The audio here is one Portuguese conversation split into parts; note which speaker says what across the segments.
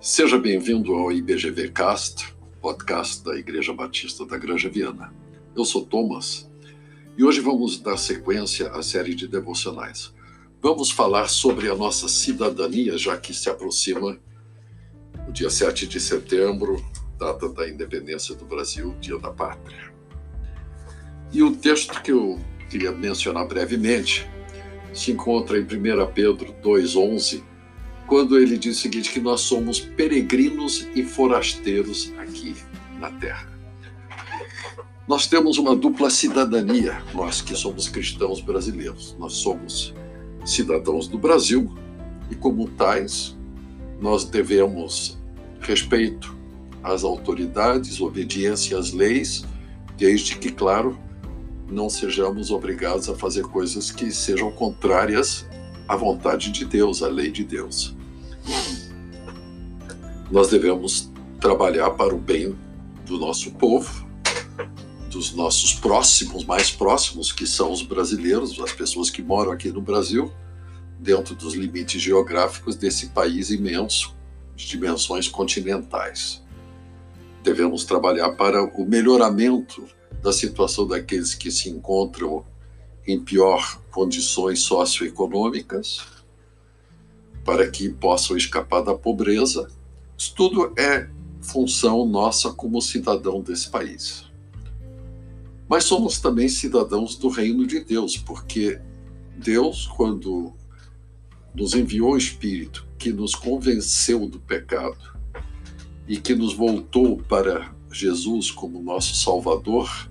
Speaker 1: Seja bem-vindo ao IBGV Cast, podcast da Igreja Batista da Granja Viana. Eu sou Thomas e hoje vamos dar sequência à série de devocionais. Vamos falar sobre a nossa cidadania, já que se aproxima o dia 7 de setembro, data da independência do Brasil, Dia da Pátria. E o texto que eu queria mencionar brevemente se encontra em 1 Pedro 2,11, quando ele diz o seguinte: que nós somos peregrinos e forasteiros aqui na terra. Nós temos uma dupla cidadania, nós que somos cristãos brasileiros. Nós somos cidadãos do Brasil e, como tais, nós devemos respeito às autoridades, obediência às leis, desde que, claro, não sejamos obrigados a fazer coisas que sejam contrárias à vontade de Deus, à lei de Deus. Nós devemos trabalhar para o bem do nosso povo, dos nossos próximos, mais próximos, que são os brasileiros, as pessoas que moram aqui no Brasil, dentro dos limites geográficos desse país imenso, de dimensões continentais. Devemos trabalhar para o melhoramento da situação daqueles que se encontram em pior condições socioeconômicas, para que possam escapar da pobreza. Isso tudo é função nossa como cidadão desse país. Mas somos também cidadãos do reino de Deus, porque Deus, quando nos enviou o Espírito que nos convenceu do pecado e que nos voltou para Jesus como nosso Salvador,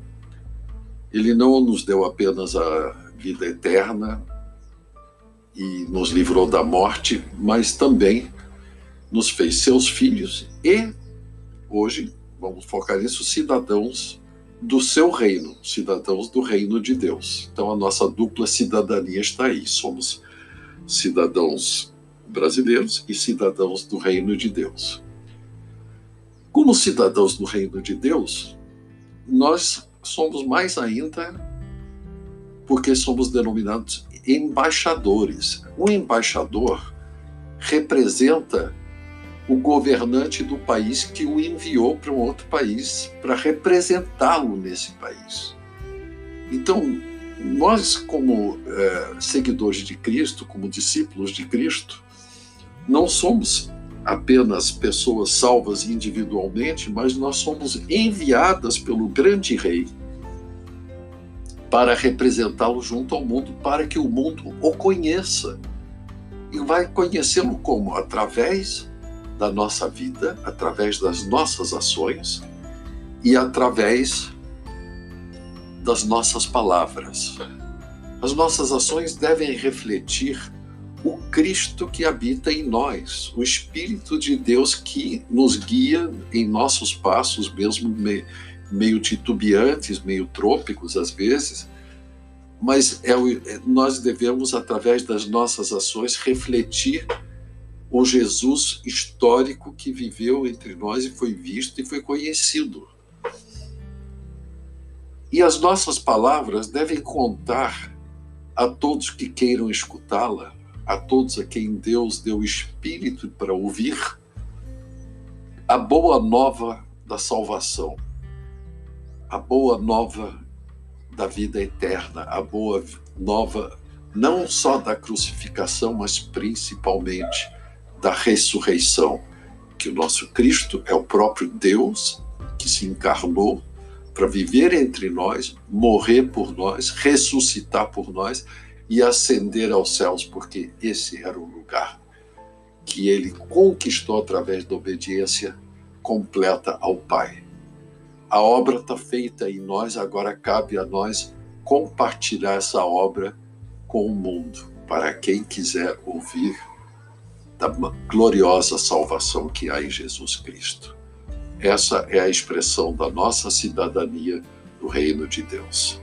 Speaker 1: ele não nos deu apenas a vida eterna e nos livrou da morte, mas também nos fez seus filhos e, hoje, vamos focar nisso, cidadãos do seu reino, cidadãos do reino de Deus. Então a nossa dupla cidadania está aí. Somos cidadãos brasileiros e cidadãos do reino de Deus. Como cidadãos do reino de Deus, nós somos mais ainda porque somos denominados embaixadores. O embaixador representa o governante do país que o enviou para um outro país para representá-lo nesse país. Então, nós, como é, seguidores de Cristo, como discípulos de Cristo, não somos apenas pessoas salvas individualmente, mas nós somos enviadas pelo grande rei para representá-lo junto ao mundo, para que o mundo o conheça. E vai conhecê-lo como? Através da nossa vida, através das nossas ações e através das nossas palavras. As nossas ações devem refletir o Cristo que habita em nós, o Espírito de Deus que nos guia em nossos passos, mesmo meio, titubeantes, meio trôpicos às vezes, mas é, é, nós devemos, através das nossas ações, refletir o Jesus histórico que viveu entre nós e foi visto e foi conhecido. E as nossas palavras devem contar a todos que queiram escutá-la a todos a quem Deus deu espírito para ouvir a boa nova da salvação, a boa nova da vida eterna, a boa nova não só da crucificação, mas principalmente da ressurreição, que o nosso Cristo é o próprio Deus que se encarnou para viver entre nós, morrer por nós, ressuscitar por nós e ascender aos céus, porque esse era o lugar que ele conquistou através da obediência completa ao Pai. A obra está feita em nós, agora cabe a nós compartilhar essa obra com o mundo, para quem quiser ouvir da gloriosa salvação que há em Jesus Cristo. Essa é a expressão da nossa cidadania do reino de Deus.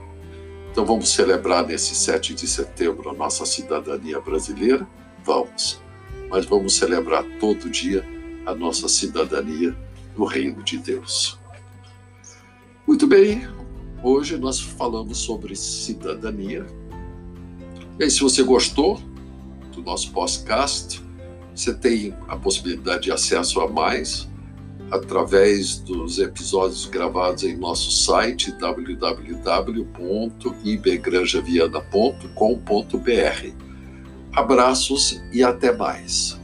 Speaker 1: Então vamos celebrar nesse 7 de setembro a nossa cidadania brasileira? Vamos. Mas vamos celebrar todo dia a nossa cidadania no reino de Deus. Muito bem, hoje nós falamos sobre cidadania. E se você gostou do nosso podcast, Você tem a possibilidade de acesso a mais através dos episódios gravados em nosso site www.ibgranjaviana.com.br. Abraços e até mais.